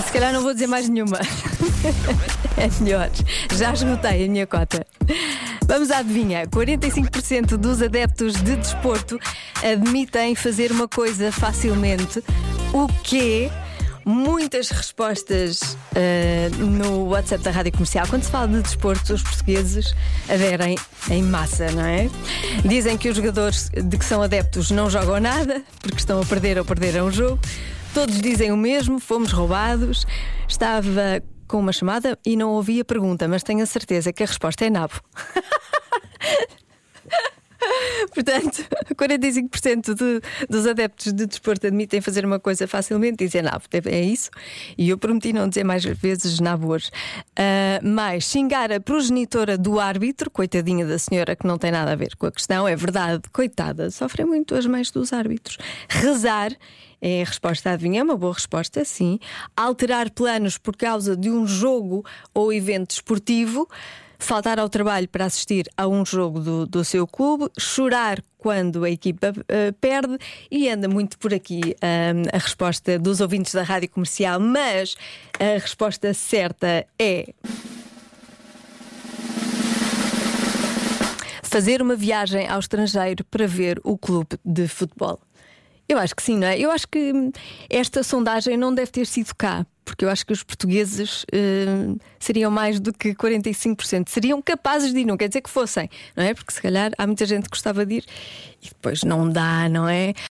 E se calhar não vou dizer mais nenhuma. É melhor. Já esgotei a minha cota. Vamos à adivinha. 45% dos adeptos de desporto admitem fazer uma coisa facilmente. O quê? Muitas respostas uh, no WhatsApp da Rádio Comercial. Quando se fala de desporto, os portugueses aderem em massa, não é? Dizem que os jogadores de que são adeptos não jogam nada porque estão a perder ou perderam o jogo. Todos dizem o mesmo, fomos roubados. Estava com uma chamada e não ouvi a pergunta, mas tenho a certeza que a resposta é nabo. Portanto, 45% de, dos adeptos de desporto admitem fazer uma coisa facilmente, dizem nabo. É isso. E eu prometi não dizer mais vezes nabo hoje. Uh, mais xingar a progenitora do árbitro, coitadinha da senhora que não tem nada a ver com a questão, é verdade, coitada, sofrem muito as mães dos árbitros. Rezar é a resposta, adivinha? É uma boa resposta, sim. Alterar planos por causa de um jogo ou evento esportivo. Faltar ao trabalho para assistir a um jogo do, do seu clube, chorar quando a equipa uh, perde e anda muito por aqui uh, a resposta dos ouvintes da rádio comercial, mas a resposta certa é. Fazer uma viagem ao estrangeiro para ver o clube de futebol. Eu acho que sim, não é? Eu acho que esta sondagem não deve ter sido cá, porque eu acho que os portugueses uh, seriam mais do que 45%. Seriam capazes de ir, não quer dizer que fossem, não é? Porque se calhar há muita gente que gostava de ir e depois não dá, não é?